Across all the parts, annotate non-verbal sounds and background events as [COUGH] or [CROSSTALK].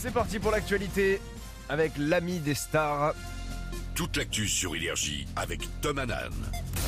c'est parti pour l'actualité avec l'ami des stars. Toute l'actu sur Énergie avec Tom Hanan.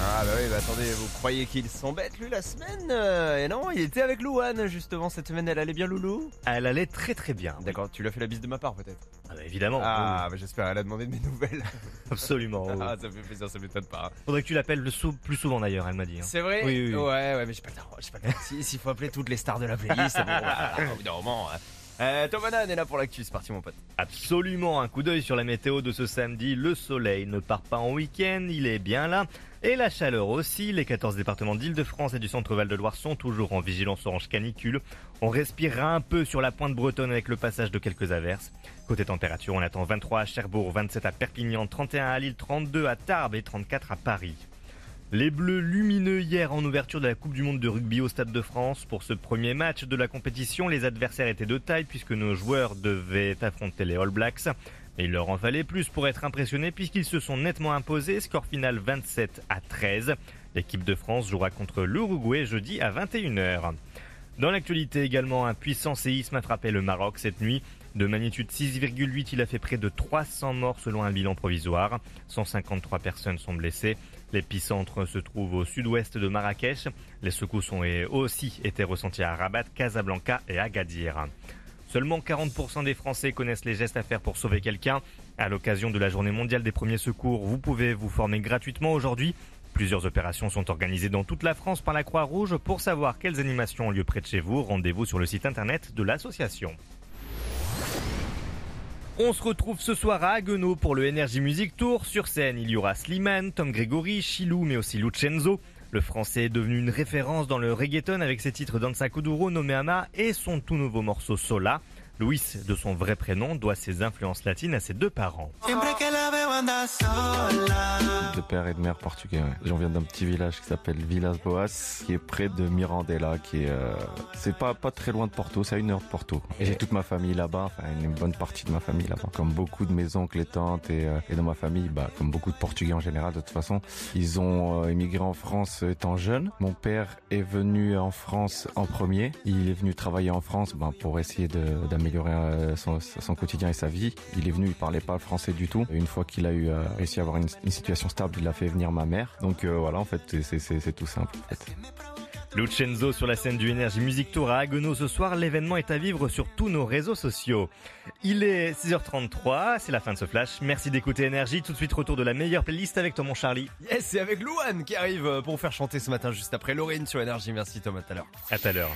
Ah bah oui, bah attendez, vous croyez qu'il s'embête lui la semaine Euh, Et non, il était avec Louane justement cette semaine, elle allait bien Loulou? Elle allait très très bien. D'accord, tu lui as fait la bise de ma part peut-être? Ah bah évidemment. Ah bah j'espère, elle a demandé de mes nouvelles. [LAUGHS] absolument. oui. Ah ça me fait plaisir, ça m'étonne pas. Faudrait que tu l'appelles le sou- plus souvent d'ailleurs, elle m'a dit. hein. C'est vrai? Oui, oui, oui. Ouais, ouais, mais j'ai pas le temps, j'ai pas le temps. [LAUGHS] Si- S'il faut appeler toutes les stars de la playlist, [LAUGHS] bon, voilà, au bout d'un moment... hein. Euh, est là pour l'actu, c'est parti mon pote. Absolument, un coup d'œil sur la météo de ce samedi. Le soleil ne part pas en week-end, il est bien là. Et la chaleur aussi. Les 14 départements d'Île-de-France et du centre-val de Loire sont toujours en vigilance orange canicule. On respirera un peu sur la pointe bretonne avec le passage de quelques averses. Côté température, on attend 23 à Cherbourg, 27 à Perpignan, 31 à Lille, 32 à Tarbes et 34 à Paris. Les Bleus lumineux hier en ouverture de la Coupe du Monde de rugby au Stade de France. Pour ce premier match de la compétition, les adversaires étaient de taille puisque nos joueurs devaient affronter les All Blacks. Mais il leur en fallait plus pour être impressionnés puisqu'ils se sont nettement imposés. Score final 27 à 13. L'équipe de France jouera contre l'Uruguay jeudi à 21h. Dans l'actualité également, un puissant séisme a frappé le Maroc cette nuit. De magnitude 6,8, il a fait près de 300 morts selon un bilan provisoire. 153 personnes sont blessées. L'épicentre se trouve au sud-ouest de Marrakech. Les secousses ont aussi été ressenties à Rabat, Casablanca et Agadir. Seulement 40% des Français connaissent les gestes à faire pour sauver quelqu'un. À l'occasion de la journée mondiale des premiers secours, vous pouvez vous former gratuitement aujourd'hui. Plusieurs opérations sont organisées dans toute la France par la Croix-Rouge. Pour savoir quelles animations ont lieu près de chez vous, rendez-vous sur le site internet de l'association. On se retrouve ce soir à Haguenau pour le Energy Music Tour. Sur scène, il y aura Slimane, Tom Gregory, Chilou, mais aussi Lucenzo. Le français est devenu une référence dans le reggaeton avec ses titres Danza Kuduro, Nommé Ama et son tout nouveau morceau Sola. Luis, de son vrai prénom, doit ses influences latines à ses deux parents. De père et de mère portugais. ouais. J'en viens d'un petit village qui s'appelle Vilas Boas, qui est près de Mirandela, qui est, euh, c'est pas pas très loin de Porto, c'est à une heure de Porto. Et j'ai toute ma famille là-bas, enfin une bonne partie de ma famille là-bas. Comme beaucoup de mes oncles et tantes et, euh, et de ma famille, bah comme beaucoup de Portugais en général, de toute façon, ils ont euh, émigré en France étant jeunes. Mon père est venu en France en premier. Il est venu travailler en France, ben, pour essayer d'améliorer euh, son, quotidien et sa vie. Il est venu, il parlait pas français du tout. Une fois qu'il a eu euh, réussi à avoir une, une situation stable, il a fait venir ma mère. Donc euh, voilà, en fait, c'est- tout simple. En fait. Lucenzo sur la scène du Energy Music Tour à Haguenau ce soir. L'événement est à vivre sur tous nos réseaux sociaux. Il est 6h33, c'est la fin de ce flash. Merci d'écouter Energy. Tout de suite, retour de la meilleure playlist avec mon Charlie. Yes, c'est avec Louane qui arrive euh, pour vous faire chanter ce matin juste après Lorraine sur Énergie. Merci Tom, à tout à l'heure. À tout à l'heure.